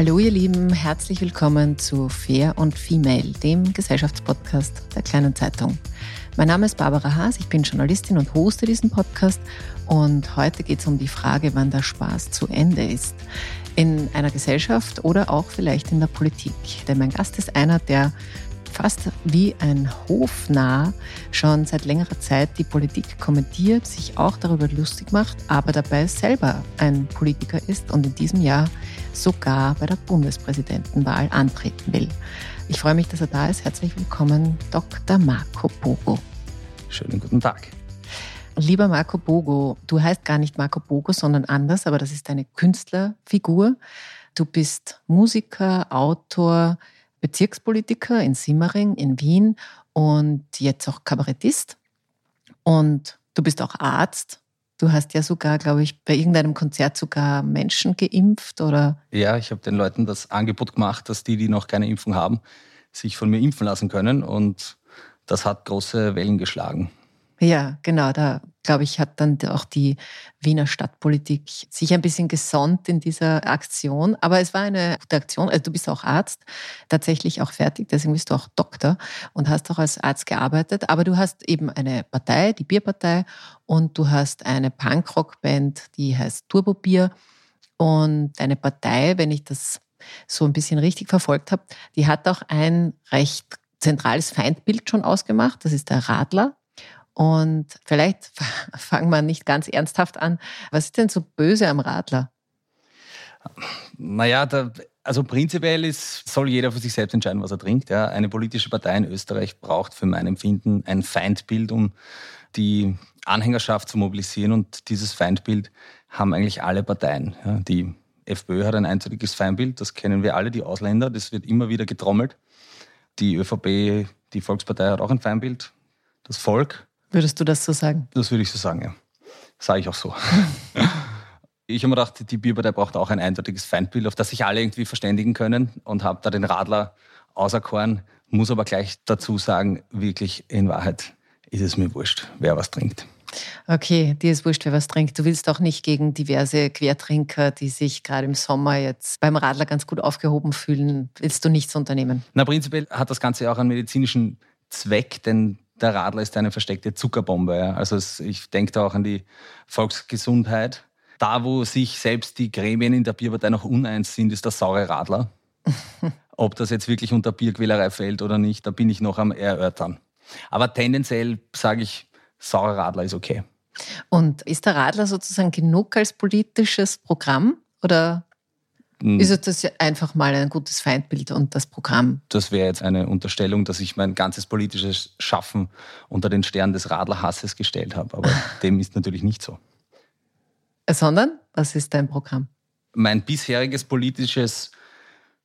Hallo ihr Lieben, herzlich willkommen zu Fair und Female, dem Gesellschaftspodcast der kleinen Zeitung. Mein Name ist Barbara Haas, ich bin Journalistin und hoste diesen Podcast und heute geht es um die Frage, wann der Spaß zu Ende ist. In einer Gesellschaft oder auch vielleicht in der Politik. Denn mein Gast ist einer, der fast wie ein Hofnarr schon seit längerer Zeit die Politik kommentiert, sich auch darüber lustig macht, aber dabei selber ein Politiker ist und in diesem Jahr sogar bei der Bundespräsidentenwahl antreten will. Ich freue mich, dass er da ist. Herzlich willkommen, Dr. Marco Bogo. Schönen guten Tag. Lieber Marco Bogo, du heißt gar nicht Marco Bogo, sondern anders, aber das ist deine Künstlerfigur. Du bist Musiker, Autor, Bezirkspolitiker in Simmering, in Wien und jetzt auch Kabarettist. Und du bist auch Arzt. Du hast ja sogar, glaube ich, bei irgendeinem Konzert sogar Menschen geimpft, oder? Ja, ich habe den Leuten das Angebot gemacht, dass die, die noch keine Impfung haben, sich von mir impfen lassen können. Und das hat große Wellen geschlagen. Ja, genau. Da, glaube ich, hat dann auch die Wiener Stadtpolitik sich ein bisschen gesonnt in dieser Aktion. Aber es war eine gute Aktion. Also du bist auch Arzt, tatsächlich auch fertig, deswegen bist du auch Doktor und hast auch als Arzt gearbeitet. Aber du hast eben eine Partei, die Bierpartei, und du hast eine Punkrock-Band, die heißt Turbo Bier. Und deine Partei, wenn ich das so ein bisschen richtig verfolgt habe, die hat auch ein recht zentrales Feindbild schon ausgemacht. Das ist der Radler. Und vielleicht fangen wir nicht ganz ernsthaft an. Was ist denn so böse am Radler? Naja, da, also prinzipiell ist, soll jeder für sich selbst entscheiden, was er trinkt. Ja. Eine politische Partei in Österreich braucht für mein Empfinden ein Feindbild, um die Anhängerschaft zu mobilisieren. Und dieses Feindbild haben eigentlich alle Parteien. Ja. Die FPÖ hat ein eindeutiges Feindbild, das kennen wir alle, die Ausländer, das wird immer wieder getrommelt. Die ÖVP, die Volkspartei hat auch ein Feindbild, das Volk. Würdest du das so sagen? Das würde ich so sagen, ja. Sage ich auch so. ich habe mir gedacht, die Bierpartei braucht auch ein eindeutiges Feindbild, auf das sich alle irgendwie verständigen können und habe da den Radler auserkoren, muss aber gleich dazu sagen, wirklich in Wahrheit ist es mir wurscht, wer was trinkt. Okay, dir ist wurscht, wer was trinkt. Du willst auch nicht gegen diverse Quertrinker, die sich gerade im Sommer jetzt beim Radler ganz gut aufgehoben fühlen, willst du nichts unternehmen? Na, prinzipiell hat das Ganze auch einen medizinischen Zweck, denn der Radler ist eine versteckte Zuckerbombe. Ja. Also es, ich denke da auch an die Volksgesundheit. Da, wo sich selbst die Gremien in der Bierpartei noch uneins sind, ist der saure Radler. Ob das jetzt wirklich unter Bierquälerei fällt oder nicht, da bin ich noch am erörtern. Aber tendenziell sage ich, saurer Radler ist okay. Und ist der Radler sozusagen genug als politisches Programm oder. Ist das einfach mal ein gutes Feindbild und das Programm? Das wäre jetzt eine Unterstellung, dass ich mein ganzes politisches Schaffen unter den Stern des Radlerhasses gestellt habe. Aber dem ist natürlich nicht so. Sondern, was ist dein Programm? Mein bisheriges politisches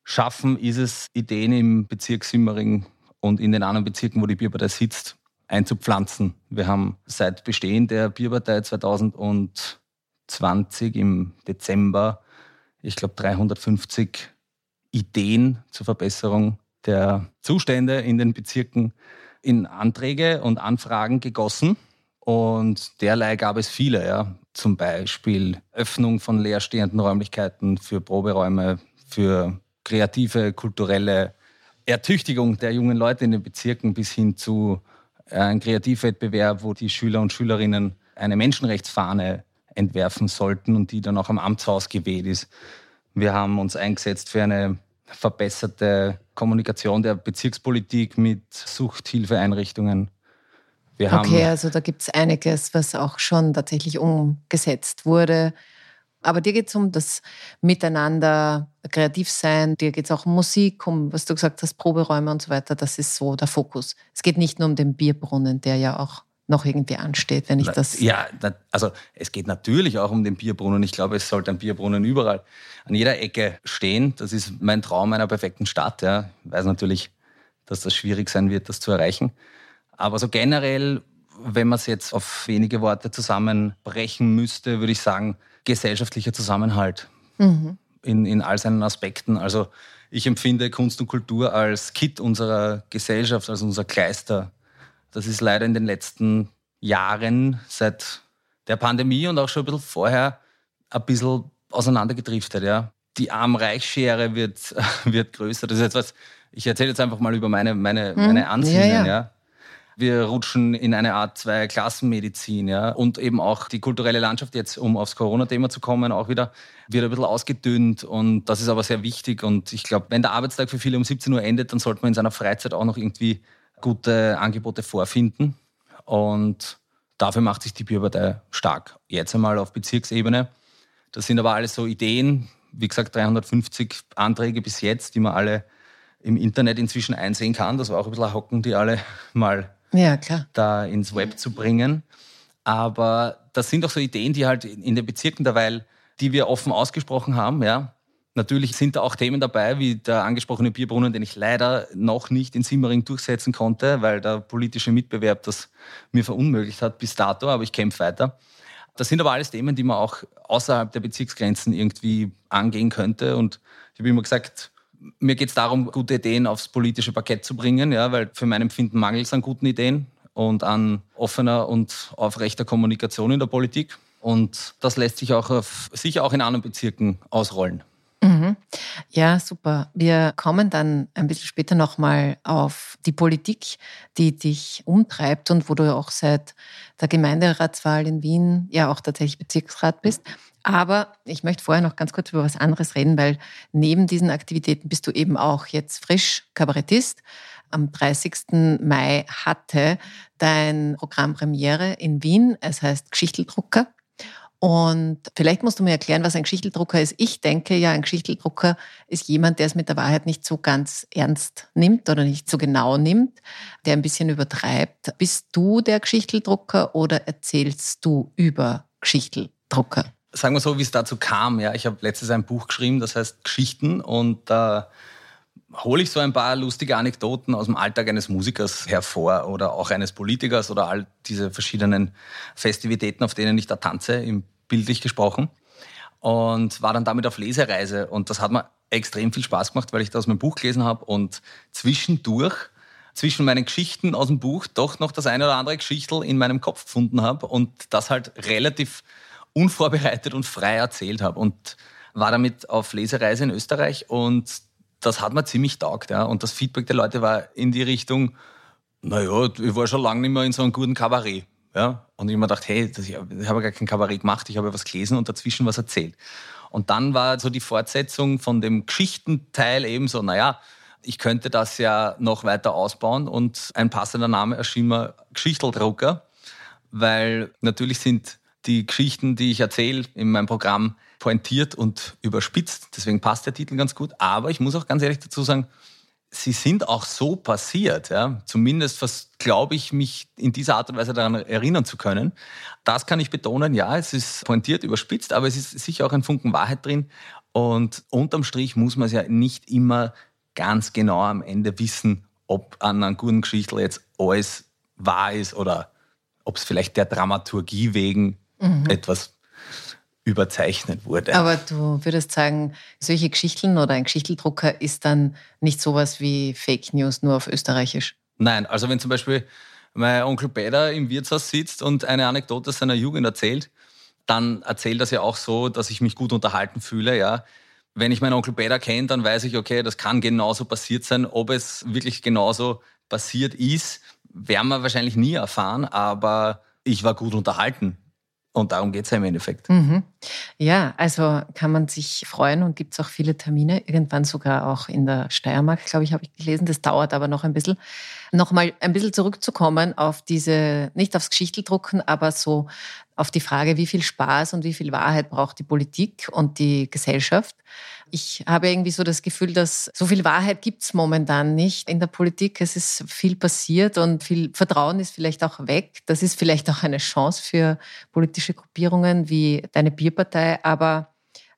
Schaffen ist es, Ideen im Bezirk Simmering und in den anderen Bezirken, wo die Bierpartei sitzt, einzupflanzen. Wir haben seit Bestehen der Bierpartei 2020 im Dezember ich glaube, 350 Ideen zur Verbesserung der Zustände in den Bezirken in Anträge und Anfragen gegossen. Und derlei gab es viele, ja. Zum Beispiel Öffnung von leerstehenden Räumlichkeiten für Proberäume, für kreative, kulturelle Ertüchtigung der jungen Leute in den Bezirken bis hin zu äh, einem Kreativwettbewerb, wo die Schüler und Schülerinnen eine Menschenrechtsfahne entwerfen sollten und die dann auch am Amtshaus geweht ist. Wir haben uns eingesetzt für eine verbesserte Kommunikation der Bezirkspolitik mit Suchthilfeeinrichtungen. Wir okay, also da gibt es einiges, was auch schon tatsächlich umgesetzt wurde. Aber dir geht es um das Miteinander, kreativ sein, dir geht es auch um Musik, um, was du gesagt hast, Proberäume und so weiter. Das ist so der Fokus. Es geht nicht nur um den Bierbrunnen, der ja auch noch irgendwie ansteht, wenn ich das. Ja, also es geht natürlich auch um den Bierbrunnen. Ich glaube, es sollte ein Bierbrunnen überall an jeder Ecke stehen. Das ist mein Traum einer perfekten Stadt. Ja. Ich weiß natürlich, dass das schwierig sein wird, das zu erreichen. Aber so generell, wenn man es jetzt auf wenige Worte zusammenbrechen müsste, würde ich sagen, gesellschaftlicher Zusammenhalt mhm. in, in all seinen Aspekten. Also ich empfinde Kunst und Kultur als Kit unserer Gesellschaft, als unser Kleister das ist leider in den letzten Jahren seit der Pandemie und auch schon ein bisschen vorher ein bisschen auseinandergedriftet. Ja. Die Arm-Reich-Schere wird, wird größer. Das ist etwas, ich erzähle jetzt einfach mal über meine, meine, hm. meine Ansinnen. Ja, ja. ja. Wir rutschen in eine Art Zwei-Klassenmedizin, ja. Und eben auch die kulturelle Landschaft jetzt, um aufs Corona-Thema zu kommen, auch wieder, wird ein bisschen ausgedünnt. Und das ist aber sehr wichtig. Und ich glaube, wenn der Arbeitstag für viele um 17 Uhr endet, dann sollte man in seiner Freizeit auch noch irgendwie gute Angebote vorfinden. Und dafür macht sich die Bierpartei stark. Jetzt einmal auf Bezirksebene. Das sind aber alles so Ideen, wie gesagt, 350 Anträge bis jetzt, die man alle im Internet inzwischen einsehen kann. Das war auch ein bisschen Hocken, die alle mal ja, da ins Web zu bringen. Aber das sind auch so Ideen, die halt in den Bezirken derweil, die wir offen ausgesprochen haben, ja, Natürlich sind da auch Themen dabei, wie der angesprochene Bierbrunnen, den ich leider noch nicht in Simmering durchsetzen konnte, weil der politische Mitbewerb das mir verunmöglicht hat bis dato, aber ich kämpfe weiter. Das sind aber alles Themen, die man auch außerhalb der Bezirksgrenzen irgendwie angehen könnte. Und ich habe immer gesagt, mir geht es darum, gute Ideen aufs politische Parkett zu bringen, ja, weil für mein Empfinden mangelt es an guten Ideen und an offener und aufrechter Kommunikation in der Politik. Und das lässt sich auch auf, sicher auch in anderen Bezirken ausrollen. Mhm. Ja, super. Wir kommen dann ein bisschen später nochmal auf die Politik, die dich umtreibt und wo du auch seit der Gemeinderatswahl in Wien ja auch tatsächlich Bezirksrat bist. Aber ich möchte vorher noch ganz kurz über was anderes reden, weil neben diesen Aktivitäten bist du eben auch jetzt frisch Kabarettist. Am 30. Mai hatte dein Programm Premiere in Wien. Es heißt Geschichteldrucker. Und vielleicht musst du mir erklären, was ein Geschichteldrucker ist. Ich denke ja, ein Geschichteldrucker ist jemand, der es mit der Wahrheit nicht so ganz ernst nimmt oder nicht so genau nimmt, der ein bisschen übertreibt. Bist du der Geschichteldrucker oder erzählst du über Geschichteldrucker? Sagen wir so, wie es dazu kam. Ja, ich habe letztes ein Buch geschrieben, das heißt Geschichten und da äh, hole ich so ein paar lustige Anekdoten aus dem Alltag eines Musikers hervor oder auch eines Politikers oder all diese verschiedenen Festivitäten, auf denen ich da tanze im bildlich gesprochen. Und war dann damit auf Lesereise. Und das hat mir extrem viel Spaß gemacht, weil ich da aus meinem Buch gelesen habe und zwischendurch, zwischen meinen Geschichten aus dem Buch, doch noch das eine oder andere Geschichtel in meinem Kopf gefunden habe und das halt relativ unvorbereitet und frei erzählt habe. Und war damit auf Lesereise in Österreich und das hat mir ziemlich taugt. Ja. Und das Feedback der Leute war in die Richtung, naja, ich war schon lange nicht mehr in so einem guten Kabarett. Ja? Und ich mir gedacht, hey, das, ich habe gar kein Kabarett gemacht, ich habe was gelesen und dazwischen was erzählt. Und dann war so die Fortsetzung von dem Geschichtenteil eben so, naja, ich könnte das ja noch weiter ausbauen und ein passender Name erschien mir Geschichteldrucker, weil natürlich sind die Geschichten, die ich erzähle in meinem Programm, pointiert und überspitzt. Deswegen passt der Titel ganz gut. Aber ich muss auch ganz ehrlich dazu sagen, sie sind auch so passiert. Ja? Zumindest glaube ich, mich in dieser Art und Weise daran erinnern zu können. Das kann ich betonen. Ja, es ist pointiert, überspitzt, aber es ist sicher auch ein Funken Wahrheit drin. Und unterm Strich muss man es ja nicht immer ganz genau am Ende wissen, ob an einer guten Geschichte jetzt alles wahr ist oder ob es vielleicht der Dramaturgie wegen mhm. etwas überzeichnet wurde. Aber du würdest sagen, solche Geschichten oder ein Geschichteldrucker ist dann nicht sowas wie Fake News nur auf Österreichisch? Nein, also wenn zum Beispiel mein Onkel Peter im Wirtshaus sitzt und eine Anekdote seiner Jugend erzählt, dann erzählt das ja auch so, dass ich mich gut unterhalten fühle, ja. Wenn ich meinen Onkel Peter kenne, dann weiß ich, okay, das kann genauso passiert sein. Ob es wirklich genauso passiert ist, werden wir wahrscheinlich nie erfahren, aber ich war gut unterhalten. Und darum geht es ja im Endeffekt. Mhm. Ja, also kann man sich freuen und gibt es auch viele Termine, irgendwann sogar auch in der Steiermark, glaube ich, habe ich gelesen. Das dauert aber noch ein bisschen. Nochmal ein bisschen zurückzukommen auf diese, nicht aufs Geschichteldrucken, aber so auf die Frage, wie viel Spaß und wie viel Wahrheit braucht die Politik und die Gesellschaft. Ich habe irgendwie so das Gefühl, dass so viel Wahrheit gibt es momentan nicht in der Politik. Es ist viel passiert und viel Vertrauen ist vielleicht auch weg. Das ist vielleicht auch eine Chance für politische Gruppierungen wie deine Bierpartei. Aber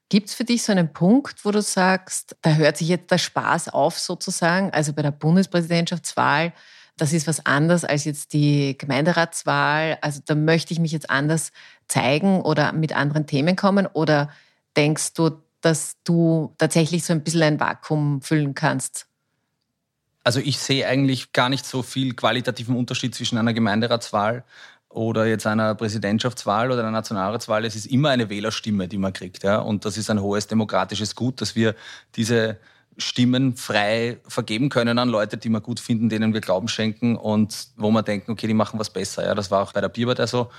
Gibt es für dich so einen Punkt, wo du sagst, da hört sich jetzt der Spaß auf sozusagen? Also bei der Bundespräsidentschaftswahl das ist was anderes als jetzt die Gemeinderatswahl. Also da möchte ich mich jetzt anders zeigen oder mit anderen Themen kommen. Oder denkst du, dass du tatsächlich so ein bisschen ein Vakuum füllen kannst? Also ich sehe eigentlich gar nicht so viel qualitativen Unterschied zwischen einer Gemeinderatswahl oder jetzt einer Präsidentschaftswahl oder einer Nationalratswahl. Es ist immer eine Wählerstimme, die man kriegt. Ja? Und das ist ein hohes demokratisches Gut, dass wir diese Stimmen frei vergeben können an Leute, die wir gut finden, denen wir Glauben schenken und wo wir denken, okay, die machen was besser. Ja, das war auch bei der Bierpartei so,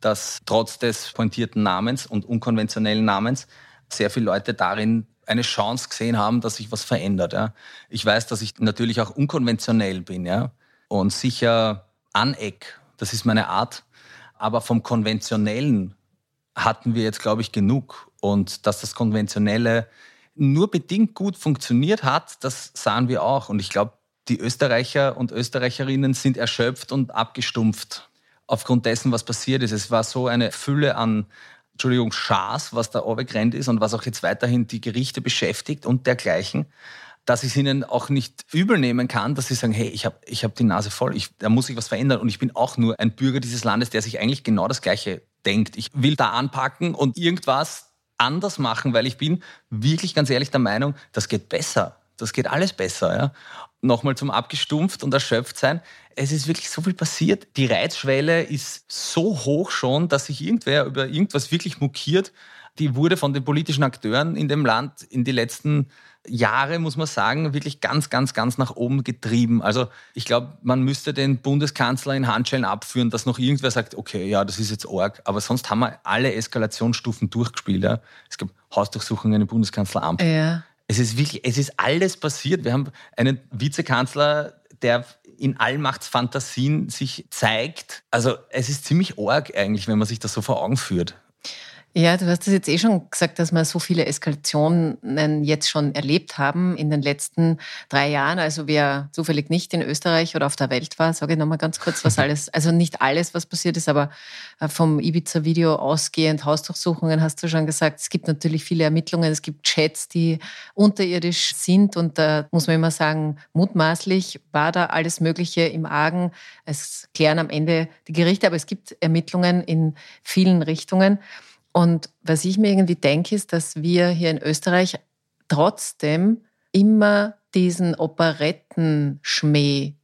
dass trotz des pointierten Namens und unkonventionellen Namens sehr viele Leute darin eine Chance gesehen haben, dass sich was verändert. Ja. Ich weiß, dass ich natürlich auch unkonventionell bin ja, und sicher aneck. Das ist meine Art. Aber vom Konventionellen hatten wir jetzt, glaube ich, genug. Und dass das Konventionelle nur bedingt gut funktioniert hat, das sahen wir auch. Und ich glaube, die Österreicher und Österreicherinnen sind erschöpft und abgestumpft aufgrund dessen, was passiert ist. Es war so eine Fülle an, Entschuldigung, Schaß, was da runtergerannt ist und was auch jetzt weiterhin die Gerichte beschäftigt und dergleichen, dass ich es ihnen auch nicht übel nehmen kann, dass sie sagen, hey, ich habe ich hab die Nase voll, ich, da muss sich was verändern und ich bin auch nur ein Bürger dieses Landes, der sich eigentlich genau das Gleiche denkt. Ich will da anpacken und irgendwas anders machen, weil ich bin wirklich ganz ehrlich der Meinung, das geht besser. Das geht alles besser. Ja? Nochmal zum abgestumpft und erschöpft sein. Es ist wirklich so viel passiert. Die Reizschwelle ist so hoch schon, dass sich irgendwer über irgendwas wirklich mokiert. Die wurde von den politischen Akteuren in dem Land in die letzten Jahre, muss man sagen, wirklich ganz, ganz, ganz nach oben getrieben. Also ich glaube, man müsste den Bundeskanzler in Handschellen abführen, dass noch irgendwer sagt, okay, ja, das ist jetzt arg. Aber sonst haben wir alle Eskalationsstufen durchgespielt. Ja. Es gab Hausdurchsuchungen im Kanzleramt. Ja. Es ist wirklich, es ist alles passiert. Wir haben einen Vizekanzler, der in Allmachtsfantasien sich zeigt. Also es ist ziemlich arg eigentlich, wenn man sich das so vor Augen führt. Ja, du hast es jetzt eh schon gesagt, dass wir so viele Eskalationen jetzt schon erlebt haben in den letzten drei Jahren. Also wer zufällig nicht in Österreich oder auf der Welt war, sage ich nochmal ganz kurz, was alles, also nicht alles, was passiert ist, aber äh, vom Ibiza-Video ausgehend, Hausdurchsuchungen hast du schon gesagt. Es gibt natürlich viele Ermittlungen, es gibt Chats, die unterirdisch sind und da muss man immer sagen, mutmaßlich war da alles Mögliche im Argen. Es klären am Ende die Gerichte, aber es gibt Ermittlungen in vielen Richtungen. Und was ich mir irgendwie denke, ist, dass wir hier in Österreich trotzdem immer diesen Operettenschmäh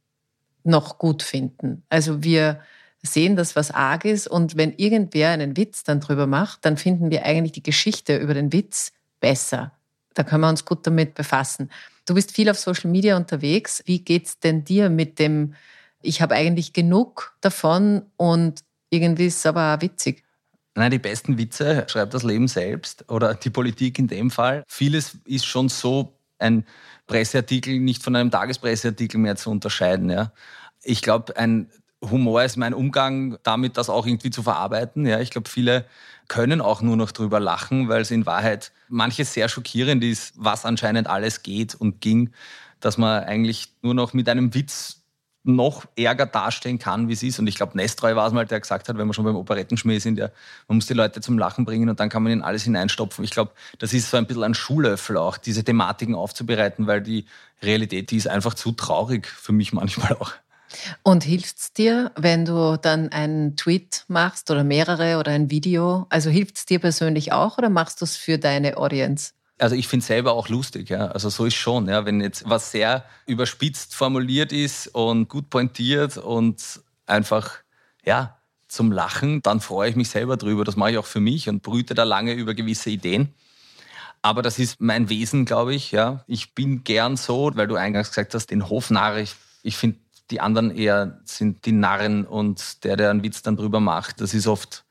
noch gut finden. Also wir sehen, dass was arg ist und wenn irgendwer einen Witz dann drüber macht, dann finden wir eigentlich die Geschichte über den Witz besser. Da können wir uns gut damit befassen. Du bist viel auf Social Media unterwegs. Wie geht's denn dir mit dem, ich habe eigentlich genug davon und irgendwie ist es aber auch witzig? Nein, die besten Witze schreibt das Leben selbst oder die Politik in dem Fall. Vieles ist schon so ein Presseartikel nicht von einem Tagespresseartikel mehr zu unterscheiden. Ja. Ich glaube, ein Humor ist mein Umgang damit, das auch irgendwie zu verarbeiten. Ja, ich glaube, viele können auch nur noch drüber lachen, weil es in Wahrheit manches sehr schockierend ist, was anscheinend alles geht und ging, dass man eigentlich nur noch mit einem Witz noch ärger dastehen kann, wie es ist. Und ich glaube, Nestreu war es mal, der gesagt hat, wenn wir schon beim Operettenschmäh sind, ja, man muss die Leute zum Lachen bringen und dann kann man ihnen alles hineinstopfen. Ich glaube, das ist so ein bisschen ein Schuhlöffel auch, diese Thematiken aufzubereiten, weil die Realität, die ist einfach zu traurig für mich manchmal auch. Und hilft es dir, wenn du dann einen Tweet machst oder mehrere oder ein Video? Also hilft es dir persönlich auch oder machst du es für deine Audience? Also ich finde es selber auch lustig, ja. Also so ist schon, ja. Wenn jetzt was sehr überspitzt formuliert ist und gut pointiert und einfach, ja, zum Lachen, dann freue ich mich selber drüber. Das mache ich auch für mich und brüte da lange über gewisse Ideen. Aber das ist mein Wesen, glaube ich. Ja. Ich bin gern so, weil du eingangs gesagt hast, den Hofnarr, ich, ich finde, die anderen eher sind die Narren und der, der einen Witz dann drüber macht, das ist oft,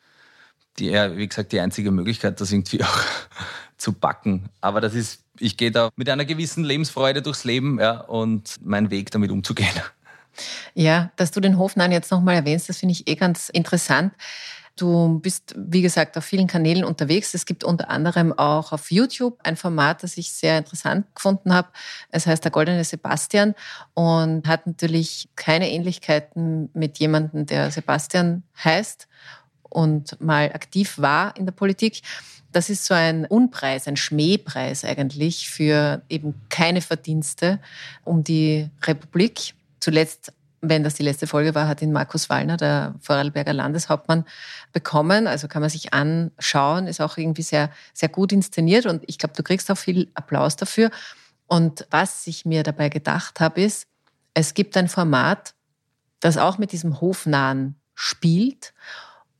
die, wie gesagt, die einzige Möglichkeit, das irgendwie auch zu backen. Aber das ist, ich gehe da mit einer gewissen Lebensfreude durchs Leben ja, und mein Weg damit umzugehen. Ja, dass du den Hofnamen jetzt nochmal erwähnst, das finde ich eh ganz interessant. Du bist, wie gesagt, auf vielen Kanälen unterwegs. Es gibt unter anderem auch auf YouTube ein Format, das ich sehr interessant gefunden habe. Es heißt Der Goldene Sebastian und hat natürlich keine Ähnlichkeiten mit jemandem, der Sebastian heißt und mal aktiv war in der Politik. Das ist so ein Unpreis, ein Schmähpreis eigentlich für eben keine Verdienste um die Republik. Zuletzt wenn das die letzte Folge war, hat ihn Markus Wallner, der Vorarlberger Landeshauptmann, bekommen. Also kann man sich anschauen, ist auch irgendwie sehr, sehr gut inszeniert und ich glaube, du kriegst auch viel Applaus dafür. Und was ich mir dabei gedacht habe, ist, es gibt ein Format, das auch mit diesem Hofnahen spielt.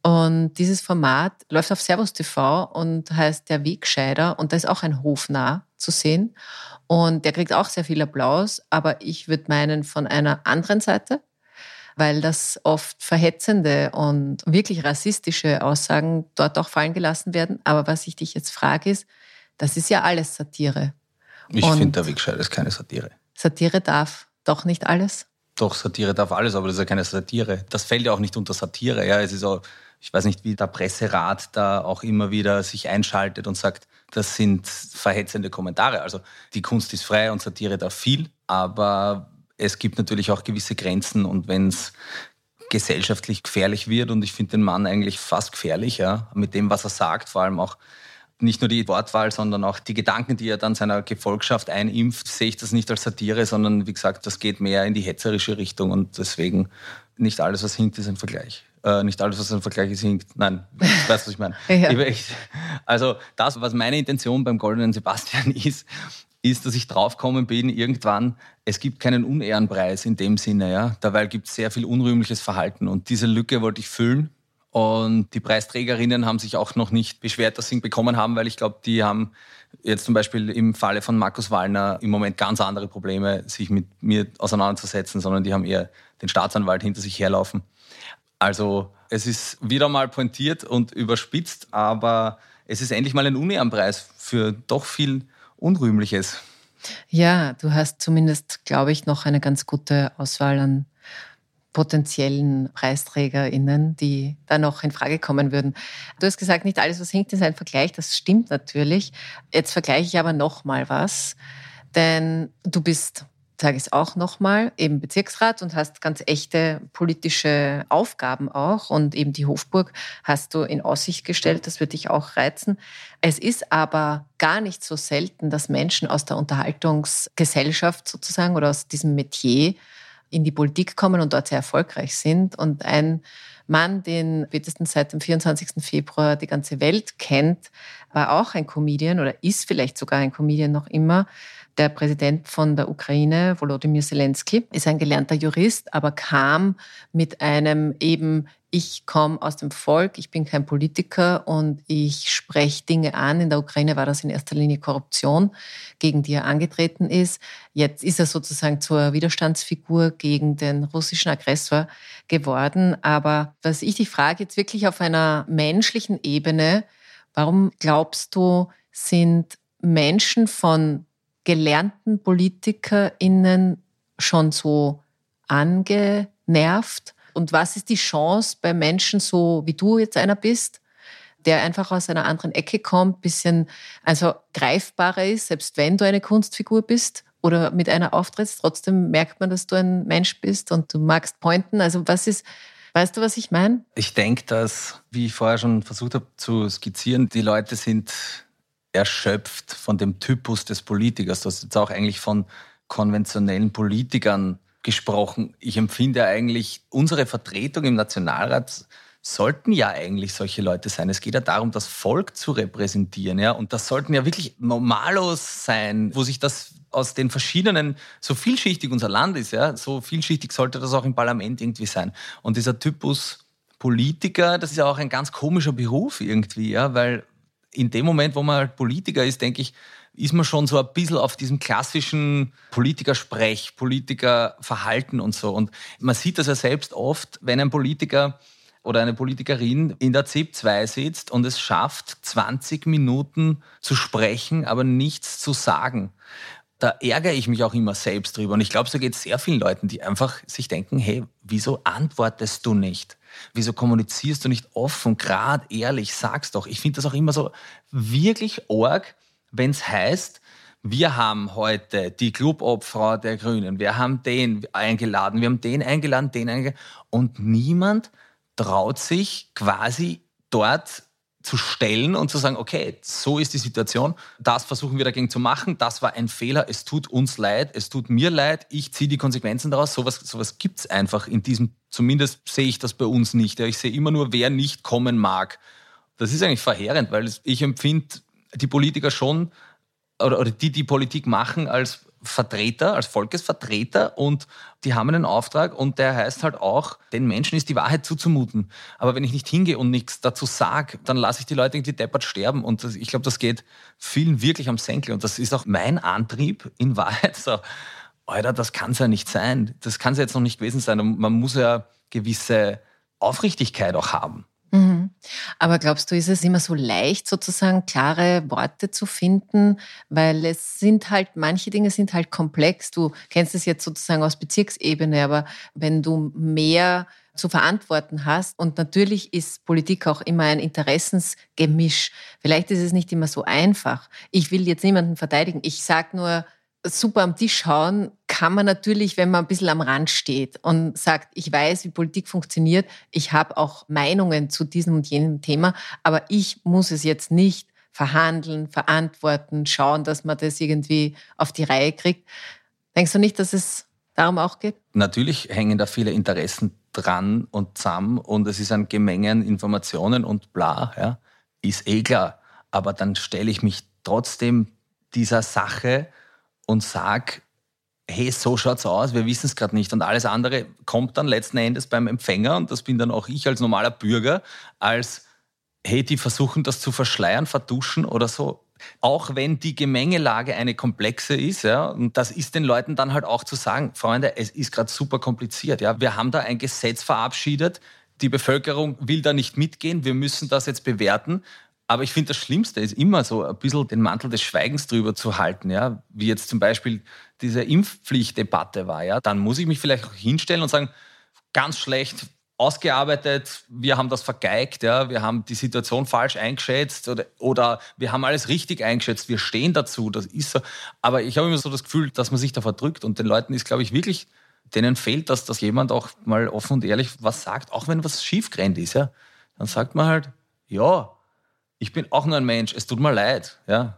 Und dieses Format läuft auf Servus TV und heißt Der Wegscheider. Und da ist auch ein Hofnah zu sehen. Und der kriegt auch sehr viel Applaus, aber ich würde meinen von einer anderen Seite, weil das oft verhetzende und wirklich rassistische Aussagen dort auch fallen gelassen werden. Aber was ich dich jetzt frage, ist, das ist ja alles Satire. Ich finde, der Wegscheid ist keine Satire. Satire darf doch nicht alles? Doch, Satire darf alles, aber das ist ja keine Satire. Das fällt ja auch nicht unter Satire. Ja, es ist auch, ich weiß nicht, wie der Presserat da auch immer wieder sich einschaltet und sagt, das sind verhetzende Kommentare. Also die Kunst ist frei und Satire darf viel, aber es gibt natürlich auch gewisse Grenzen und wenn es gesellschaftlich gefährlich wird und ich finde den Mann eigentlich fast gefährlich, ja, mit dem, was er sagt, vor allem auch nicht nur die Wortwahl, sondern auch die Gedanken, die er dann seiner Gefolgschaft einimpft, sehe ich das nicht als Satire, sondern wie gesagt, das geht mehr in die hetzerische Richtung und deswegen nicht alles, was hinkt, ist ein Vergleich. Äh, nicht alles, was ein Vergleich ist, hinkt. Nein, du weißt, was ich meine. ja. also das, was meine Intention beim Goldenen Sebastian ist, ist, dass ich draufgekommen bin, irgendwann, es gibt keinen Unehrenpreis in dem Sinne, ja. Dabei gibt es sehr viel unrühmliches Verhalten und diese Lücke wollte ich füllen. Und die Preisträgerinnen haben sich auch noch nicht beschwert, dass sie ihn bekommen haben, weil ich glaube, die haben jetzt zum Beispiel im Falle von Markus Wallner im Moment ganz andere Probleme, sich mit mir auseinanderzusetzen, sondern die haben eher den Staatsanwalt hinter sich herlaufen. Also es ist wieder mal pointiert und überspitzt, aber es ist endlich mal ein Unehrenpreis für doch viel Unrühmliches. Ja, du hast zumindest, glaube ich, noch eine ganz gute Auswahl an potenziellen PreisträgerInnen, die da noch in Frage kommen würden. Du hast gesagt, nicht alles, was hinkt, ist ein Vergleich. Das stimmt natürlich. Jetzt vergleiche ich aber noch mal was, denn du bist sage ich es auch nochmal, eben Bezirksrat und hast ganz echte politische Aufgaben auch und eben die Hofburg hast du in Aussicht gestellt, das würde dich auch reizen. Es ist aber gar nicht so selten, dass Menschen aus der Unterhaltungsgesellschaft sozusagen oder aus diesem Metier in die Politik kommen und dort sehr erfolgreich sind. Und ein Mann, den spätestens seit dem 24. Februar die ganze Welt kennt, war auch ein Comedian oder ist vielleicht sogar ein Comedian noch immer, der Präsident von der Ukraine, Volodymyr Zelensky, ist ein gelernter Jurist, aber kam mit einem eben, ich komme aus dem Volk, ich bin kein Politiker und ich spreche Dinge an. In der Ukraine war das in erster Linie Korruption, gegen die er angetreten ist. Jetzt ist er sozusagen zur Widerstandsfigur gegen den russischen Aggressor geworden. Aber was ich dich frage, jetzt wirklich auf einer menschlichen Ebene, warum glaubst du, sind Menschen von gelernten PolitikerInnen schon so angenervt? Und was ist die Chance bei Menschen so, wie du jetzt einer bist, der einfach aus einer anderen Ecke kommt, bisschen also greifbarer ist, selbst wenn du eine Kunstfigur bist oder mit einer auftrittst, trotzdem merkt man, dass du ein Mensch bist und du magst pointen. Also was ist, weißt du, was ich meine? Ich denke, dass, wie ich vorher schon versucht habe zu skizzieren, die Leute sind erschöpft von dem Typus des Politikers. Du hast jetzt auch eigentlich von konventionellen Politikern gesprochen. Ich empfinde eigentlich, unsere Vertretung im Nationalrat sollten ja eigentlich solche Leute sein. Es geht ja darum, das Volk zu repräsentieren. Ja? Und das sollten ja wirklich Normalos sein, wo sich das aus den verschiedenen, so vielschichtig unser Land ist, ja, so vielschichtig sollte das auch im Parlament irgendwie sein. Und dieser Typus Politiker, das ist ja auch ein ganz komischer Beruf irgendwie, ja, weil in dem Moment, wo man halt Politiker ist, denke ich, ist man schon so ein bisschen auf diesem klassischen Politikersprech, Politikerverhalten und so. Und man sieht das ja selbst oft, wenn ein Politiker oder eine Politikerin in der ZIP 2 sitzt und es schafft, 20 Minuten zu sprechen, aber nichts zu sagen. Da ärgere ich mich auch immer selbst drüber. Und ich glaube, so geht es sehr vielen Leuten, die einfach sich denken, hey, wieso antwortest du nicht? Wieso kommunizierst du nicht offen, gerade ehrlich, sag's doch. Ich finde das auch immer so wirklich arg, wenn es heißt, wir haben heute die Clubobfrau der Grünen, wir haben den eingeladen, wir haben den eingeladen, den eingeladen und niemand traut sich quasi dort zu stellen und zu sagen, okay, so ist die Situation, das versuchen wir dagegen zu machen, das war ein Fehler, es tut uns leid, es tut mir leid, ich ziehe die Konsequenzen daraus. Sowas, sowas gibt es einfach in diesem, zumindest sehe ich das bei uns nicht. Ich sehe immer nur, wer nicht kommen mag. Das ist eigentlich verheerend, weil ich empfinde die Politiker schon oder, oder die, die Politik machen, als Vertreter, als Volkesvertreter und die haben einen Auftrag und der heißt halt auch, den Menschen ist die Wahrheit zuzumuten. Aber wenn ich nicht hingehe und nichts dazu sage, dann lasse ich die Leute irgendwie deppert sterben und ich glaube, das geht vielen wirklich am Senkel und das ist auch mein Antrieb in Wahrheit. So, Alter, das kann es ja nicht sein. Das kann es ja jetzt noch nicht gewesen sein. man muss ja gewisse Aufrichtigkeit auch haben. Mhm. Aber glaubst du, ist es immer so leicht, sozusagen klare Worte zu finden? Weil es sind halt, manche Dinge sind halt komplex. Du kennst es jetzt sozusagen aus Bezirksebene, aber wenn du mehr zu verantworten hast. Und natürlich ist Politik auch immer ein Interessensgemisch. Vielleicht ist es nicht immer so einfach. Ich will jetzt niemanden verteidigen. Ich sage nur, super am Tisch hauen kann man natürlich, wenn man ein bisschen am Rand steht und sagt, ich weiß, wie Politik funktioniert, ich habe auch Meinungen zu diesem und jenem Thema, aber ich muss es jetzt nicht verhandeln, verantworten, schauen, dass man das irgendwie auf die Reihe kriegt. Denkst du nicht, dass es darum auch geht? Natürlich hängen da viele Interessen dran und zusammen und es ist ein Gemengen Informationen und bla, ja, ist eh klar. Aber dann stelle ich mich trotzdem dieser Sache und sag, hey, so schaut's aus, wir wissen es gerade nicht. Und alles andere kommt dann letzten Endes beim Empfänger, und das bin dann auch ich als normaler Bürger, als, hey, die versuchen das zu verschleiern, verduschen oder so. Auch wenn die Gemengelage eine komplexe ist, ja, und das ist den Leuten dann halt auch zu sagen, Freunde, es ist gerade super kompliziert, ja. Wir haben da ein Gesetz verabschiedet, die Bevölkerung will da nicht mitgehen, wir müssen das jetzt bewerten. Aber ich finde, das Schlimmste ist immer so ein bisschen den Mantel des Schweigens drüber zu halten, ja. Wie jetzt zum Beispiel diese Impfpflichtdebatte war, ja. Dann muss ich mich vielleicht auch hinstellen und sagen, ganz schlecht ausgearbeitet, wir haben das vergeigt, ja, wir haben die Situation falsch eingeschätzt oder, oder wir haben alles richtig eingeschätzt, wir stehen dazu, das ist so. Aber ich habe immer so das Gefühl, dass man sich da verdrückt und den Leuten ist, glaube ich, wirklich, denen fehlt das, dass jemand auch mal offen und ehrlich was sagt, auch wenn was schiefgerennt ist, ja. Dann sagt man halt, ja, ich bin auch nur ein Mensch, es tut mir leid, ja.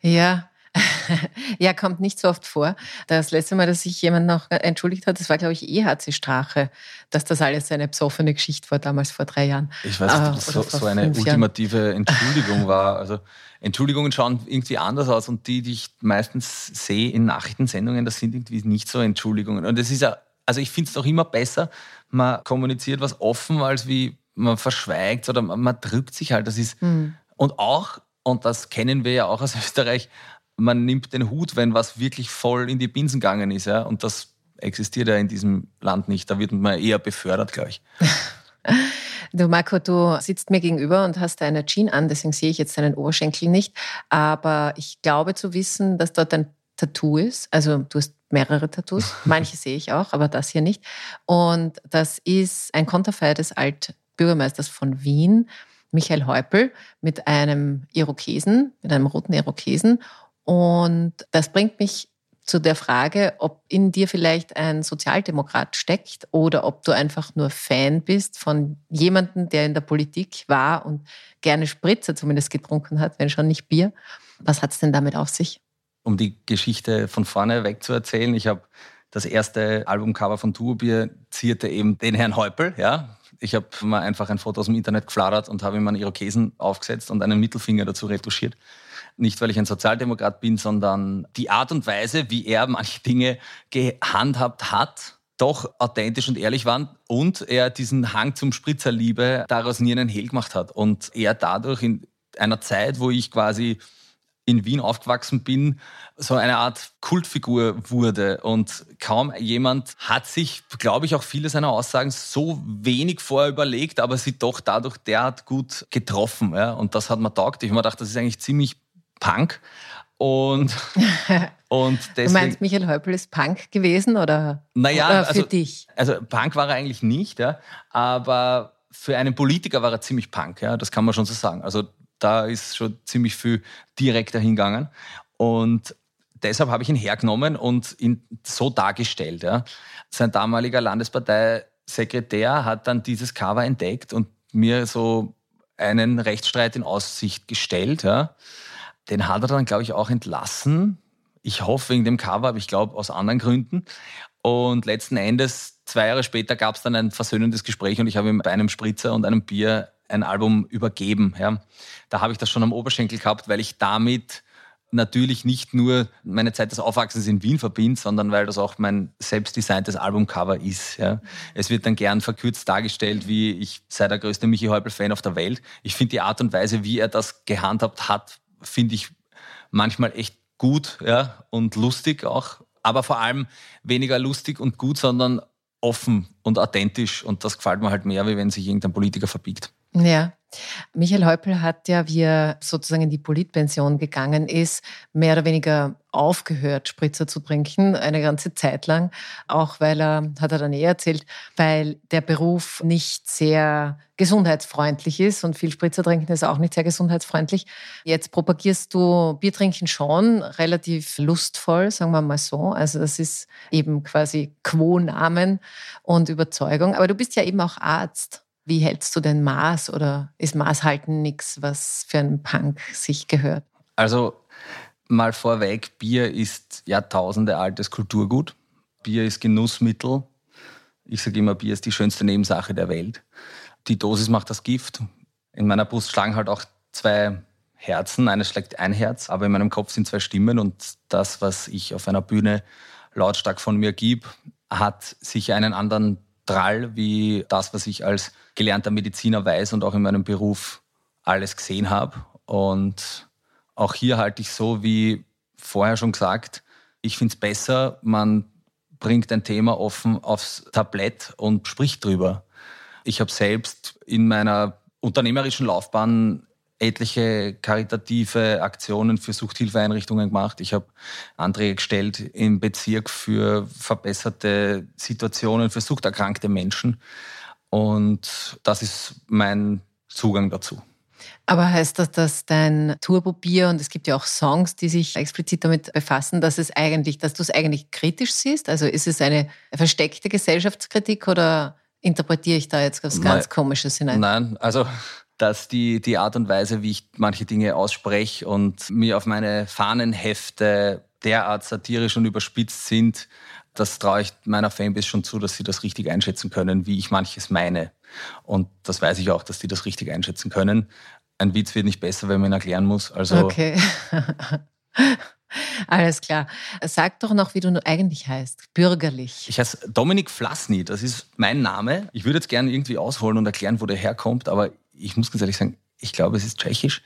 Ja, ja, kommt nicht so oft vor. Das letzte Mal, dass sich jemand noch entschuldigt hat, das war, glaube ich, EHC Strache, dass das alles eine psoffene Geschichte war, damals vor drei Jahren. Ich weiß nicht, ob das so, so eine ultimative Jahren. Entschuldigung war. Also Entschuldigungen schauen irgendwie anders aus und die, die ich meistens sehe in Nachrichtensendungen, das sind irgendwie nicht so Entschuldigungen. Und es ist ja, also ich finde es auch immer besser, man kommuniziert was offen, als wie man verschweigt oder man, man drückt sich halt. Das ist mhm. und auch und das kennen wir ja auch aus Österreich. Man nimmt den Hut, wenn was wirklich voll in die Binsen gegangen ist, ja. Und das existiert ja in diesem Land nicht. Da wird man eher befördert, glaube ich. Du, Marco, du sitzt mir gegenüber und hast eine Jeans an, deswegen sehe ich jetzt deinen Oberschenkel nicht. Aber ich glaube zu wissen, dass dort ein Tattoo ist. Also du hast mehrere Tattoos, manche sehe ich auch, aber das hier nicht. Und das ist ein Konterfei des Alt Bürgermeisters von Wien, Michael Häupl, mit einem Irokesen, mit einem roten Irokesen. Und das bringt mich zu der Frage, ob in dir vielleicht ein Sozialdemokrat steckt oder ob du einfach nur Fan bist von jemandem, der in der Politik war und gerne Spritze zumindest getrunken hat, wenn schon nicht Bier. Was hat es denn damit auf sich? Um die Geschichte von vorne weg zu erzählen, ich habe Das erste Albumcover von Tuobier zierte eben den Herrn Häupl, ja. Ich habe mal einfach ein Foto aus dem Internet gefladert und habe ihm einen Irokesen aufgesetzt und einen Mittelfinger dazu retuschiert. Nicht, weil ich ein Sozialdemokrat bin, sondern die Art und Weise, wie er manche Dinge gehandhabt hat, doch authentisch und ehrlich waren und er diesen Hang zum Spritzerliebe daraus nie einen Hehl gemacht hat. Und er dadurch in einer Zeit, wo ich quasi in Wien aufgewachsen bin, so eine Art Kultfigur wurde. Und kaum jemand hat sich, glaube ich, auch viele seiner Aussagen so wenig vorher überlegt, aber sie doch dadurch derart gut getroffen. Ja? Und das hat mir taugt. Ich habe mir gedacht, das ist eigentlich ziemlich Punk. Und, und deswegen, du meinst, Michael Häupl ist Punk gewesen oder, naja, oder für also, dich? Also Punk war er eigentlich nicht, ja, aber für einen Politiker war er ziemlich Punk, ja, das kann man schon so sagen. Also da ist schon ziemlich viel direkter hingegangen. Und deshalb habe ich ihn hergenommen und ihn so dargestellt. Ja. Sein damaliger Landesparteisekretär hat dann dieses Cover entdeckt und mir so einen Rechtsstreit in Aussicht gestellt. Ja. Den hat er dann, glaube ich, auch entlassen. Ich hoffe wegen dem Cover, aber ich glaube aus anderen Gründen. Und letzten Endes, zwei Jahre später, gab es dann ein versöhnendes Gespräch und ich habe ihm bei einem Spritzer und einem Bier ein Album übergeben. Ja. Da habe ich das schon am Oberschenkel gehabt, weil ich damit natürlich nicht nur meine Zeit des Aufwachsens in Wien verbinde, sondern weil das auch mein selbstdesigntes Albumcover ist. Ja. Es wird dann gern verkürzt dargestellt, wie ich sei der größte Michi Häupl-Fan auf der Welt. Ich finde die Art und Weise, wie er das gehandhabt hat, finde ich manchmal echt gut ja, und lustig auch. Aber vor allem weniger lustig und gut, sondern offen und authentisch. Und das gefällt mir halt mehr, wie wenn sich irgendein Politiker verbiegt. Ja. Michael Häupl hat ja, wie er sozusagen in die Politpension gegangen ist, mehr oder weniger aufgehört, Spritzer zu trinken, eine ganze Zeit lang. Auch weil er, hat er dann eh erzählt, weil der Beruf nicht sehr gesundheitsfreundlich ist und viel Spritzer trinken ist auch nicht sehr gesundheitsfreundlich. Jetzt propagierst du Biertrinken schon relativ lustvoll, sagen wir mal so. Also das ist eben quasi Quo-Namen und Überzeugung. Aber du bist ja eben auch Arzt. Wie hältst du denn Maß oder ist Maßhalten nichts, was für einen Punk sich gehört? Also mal vorweg, Bier ist Jahrtausende altes Kulturgut. Bier ist Genussmittel. Ich sage immer, Bier ist die schönste Nebensache der Welt. Die Dosis macht das Gift. In meiner Brust schlagen halt auch zwei Herzen. Eines schlägt ein Herz, aber in meinem Kopf sind zwei Stimmen und das, was ich auf einer Bühne lautstark von mir gebe, hat sicher einen anderen Drall wie das, was ich als gelernter Mediziner weiß und auch in meinem Beruf alles gesehen habe. Und auch hier halte ich so, wie vorher schon gesagt, ich finde es besser, man bringt ein Thema offen aufs Tablett und spricht drüber. Ich habe selbst in meiner unternehmerischen Laufbahn etliche karitative Aktionen für Suchthilfeeinrichtungen gemacht. Ich habe Anträge gestellt im Bezirk für verbesserte Situationen für suchterkrankte Menschen. Und das ist mein Zugang dazu. Aber heißt das, dass dein Turbo-Bier, und es gibt ja auch Songs, die sich explizit damit befassen, dass es eigentlich, dass du es eigentlich kritisch siehst? Also ist es eine versteckte Gesellschaftskritik oder interpretiere ich da jetzt was ganz Nein. Komisches hinein? Nein, also dass die, die Art und Weise, wie ich manche Dinge ausspreche und mir auf meine Fahnenhefte derart satirisch und überspitzt sind, das traue ich meiner Fanbase schon zu, dass sie das richtig einschätzen können, wie ich manches meine. Und das weiß ich auch, dass die das richtig einschätzen können. Ein Witz wird nicht besser, wenn man ihn erklären muss. Also okay. Alles klar. Sag doch noch, wie du eigentlich heißt. Bürgerlich. Ich heiße Dominik Flasny, das ist mein Name. Ich würde jetzt gerne irgendwie ausholen und erklären, wo der herkommt, aber ich muss ganz ehrlich sagen, ich glaube, es ist tschechisch.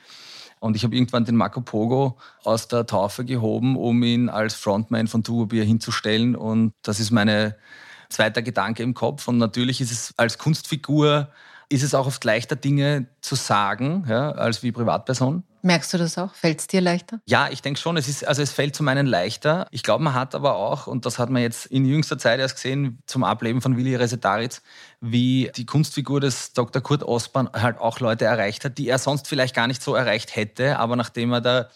Und ich habe irgendwann den Marco Pogo aus der Taufe gehoben, um ihn als Frontman von Tubobier hinzustellen. Und das ist mein zweiter Gedanke im Kopf. Und natürlich ist es als Kunstfigur ist es auch oft leichter, Dinge zu sagen, ja, als wie Privatperson. Merkst du das auch? Fällt es dir leichter? Ja, ich denke schon. Es ist, also es fällt zum einen leichter. Ich glaube, man hat aber auch, und das hat man jetzt in jüngster Zeit erst gesehen, zum Ableben von Willi Resetaritz, wie die Kunstfigur des Dr. Kurt Osborn halt auch Leute erreicht hat, die er sonst vielleicht gar nicht so erreicht hätte. Aber nachdem er da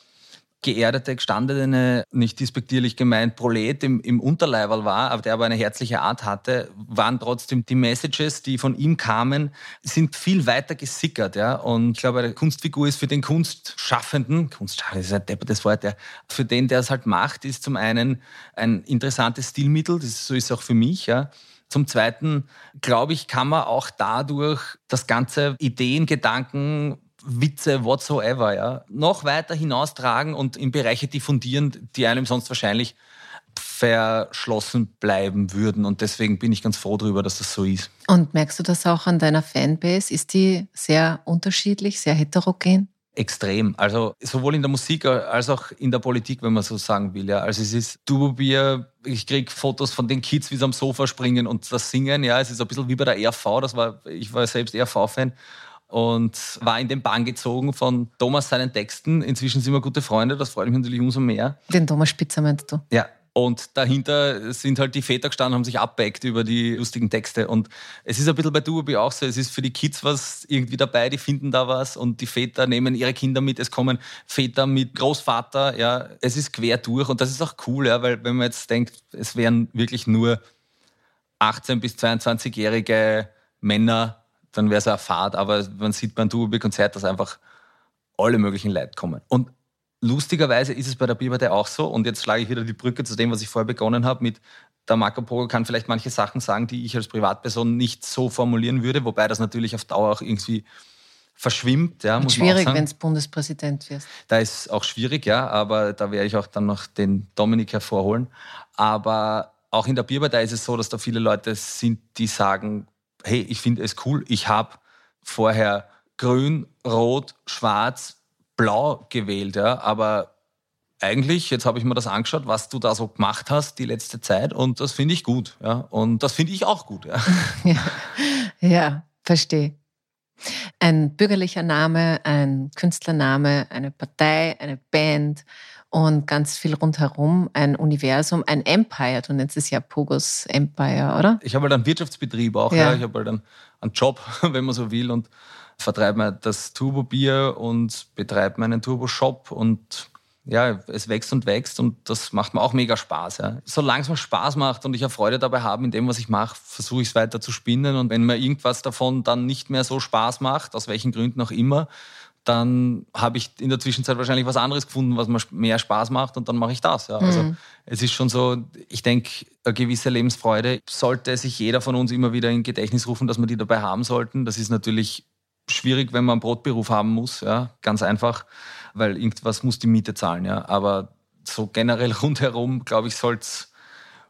geerdete, gestandene, nicht dispektierlich gemeint, Prolet im, im Unterleiberl war, aber der aber eine herzliche Art hatte, waren trotzdem die Messages, die von ihm kamen, sind viel weiter gesickert. Ja? Und ich glaube, eine Kunstfigur ist für den Kunstschaffenden, Kunstschaffende ist ein deppertes Wort, ja, für den, der es halt macht, ist zum einen ein interessantes Stilmittel, das, so ist es auch für mich, ja. Zum Zweiten, glaube ich, kann man auch dadurch das ganze Ideen, Gedanken, Witze, whatsoever, ja, noch weiter hinaustragen und in Bereiche diffundieren, die einem sonst wahrscheinlich verschlossen bleiben würden. Und deswegen bin ich ganz froh darüber, dass das so ist. Und merkst du das auch an deiner Fanbase? Ist die sehr unterschiedlich, sehr heterogen? Extrem. Also sowohl in der Musik als auch in der Politik, wenn man so sagen will. Ja. Also es ist Turbobier, ich kriege Fotos von den Kids, wie sie am Sofa springen und das Singen. Ja, es ist ein bisschen wie bei der RV. Das war, ich war selbst RV-Fan und war in den Bann gezogen von Thomas seinen Texten. Inzwischen sind wir gute Freunde, das freut mich natürlich umso mehr. Den Thomas Spitzer meinst du? Ja. Und dahinter sind halt die Väter gestanden, haben sich abbeckt über die lustigen Texte. Und es ist ein bisschen bei Duobi auch so, es ist für die Kids was irgendwie dabei, die finden da was und die Väter nehmen ihre Kinder mit. Es kommen Väter mit Großvater, ja. Es ist quer durch und das ist auch cool, ja, weil wenn man jetzt denkt, es wären wirklich nur 18- bis 22-jährige Männer, dann wäre es eine Fahrt. Aber man sieht beim Duobi-Konzert, dass einfach alle möglichen Leute kommen. Und lustigerweise ist es bei der Bierpartei auch so. Und jetzt schlage ich wieder die Brücke zu dem, was ich vorher begonnen habe mit der Marco Polo kann vielleicht manche Sachen sagen, die ich als Privatperson nicht so formulieren würde, wobei das natürlich auf Dauer auch irgendwie verschwimmt. Ja, muss schwierig, wenn es Bundespräsident wirst. Da ist auch schwierig, ja, aber da werde ich auch dann noch den Dominik hervorholen. Aber auch in der Bierpartei ist es so, dass da viele Leute sind, die sagen, hey, ich finde es cool, ich habe vorher grün, rot, schwarz, blau gewählt, ja, aber eigentlich, jetzt habe ich mir das angeschaut, was du da so gemacht hast die letzte Zeit und das finde ich gut, ja, und das finde ich auch gut, ja. ja, ja verstehe. Ein bürgerlicher Name, ein Künstlername, eine Partei, eine Band und ganz viel rundherum, ein Universum, ein Empire. Du nennst es ja Pogos Empire, oder? Ich habe halt einen Wirtschaftsbetrieb auch, ja. ja. ich habe halt einen, einen Job, wenn man so will, und vertreibe das Turbo-Bier und betreibe meinen Turbo-Shop und ja, es wächst und wächst und das macht mir auch mega Spaß. Ja. Solange es mir Spaß macht und ich eine Freude dabei habe in dem, was ich mache, versuche ich es weiter zu spinnen. Und wenn mir irgendwas davon dann nicht mehr so Spaß macht, aus welchen Gründen auch immer, dann habe ich in der Zwischenzeit wahrscheinlich was anderes gefunden, was mir mehr Spaß macht und dann mache ich das. Ja. Also mhm. es ist schon so, ich denke, eine gewisse Lebensfreude sollte sich jeder von uns immer wieder in Gedächtnis rufen, dass wir die dabei haben sollten. Das ist natürlich schwierig, wenn man einen Brotberuf haben muss, ja, ganz einfach, weil irgendwas muss die Miete zahlen, ja. Aber so generell rundherum, glaube ich, soll's,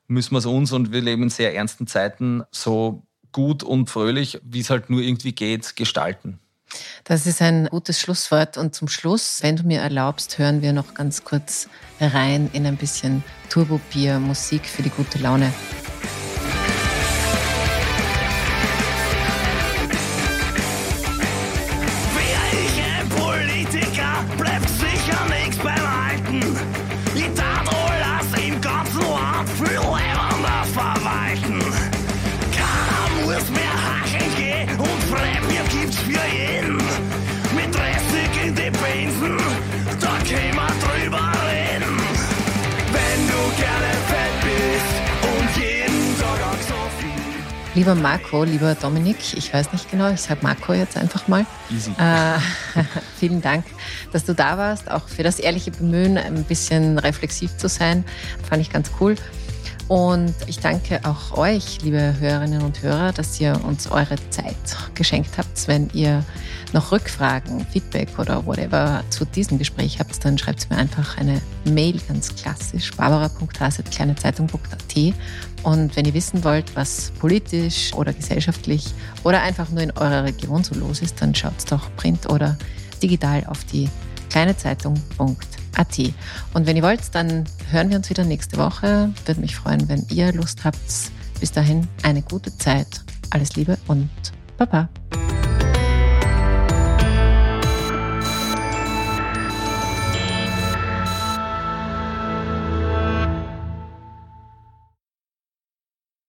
müssen wir es uns und wir leben in sehr ernsten Zeiten so gut und fröhlich, wie es halt nur irgendwie geht, gestalten. Das ist ein gutes Schlusswort. Und zum Schluss, wenn du mir erlaubst, hören wir noch ganz kurz rein in ein bisschen Turbo-Bier, Musik für die gute Laune. Lieber Marco, lieber Dominik, ich weiß nicht genau, ich sage Marco jetzt einfach mal. Easy. Äh, vielen Dank, dass du da warst, auch für das ehrliche Bemühen, ein bisschen reflexiv zu sein. Fand ich ganz cool. Und ich danke auch euch, liebe Hörerinnen und Hörer, dass ihr uns eure Zeit geschenkt habt. Wenn ihr noch Rückfragen, Feedback oder whatever zu diesem Gespräch habt, dann schreibt mir einfach eine Mail, ganz klassisch, barbara.haset.kleinezeitung.at. Und wenn ihr wissen wollt, was politisch oder gesellschaftlich oder einfach nur in eurer Region so los ist, dann schaut doch print oder digital auf die kleinezeitung.at. Und wenn ihr wollt, dann hören wir uns wieder nächste Woche. Würde mich freuen, wenn ihr Lust habt. Bis dahin eine gute Zeit. Alles Liebe und Baba.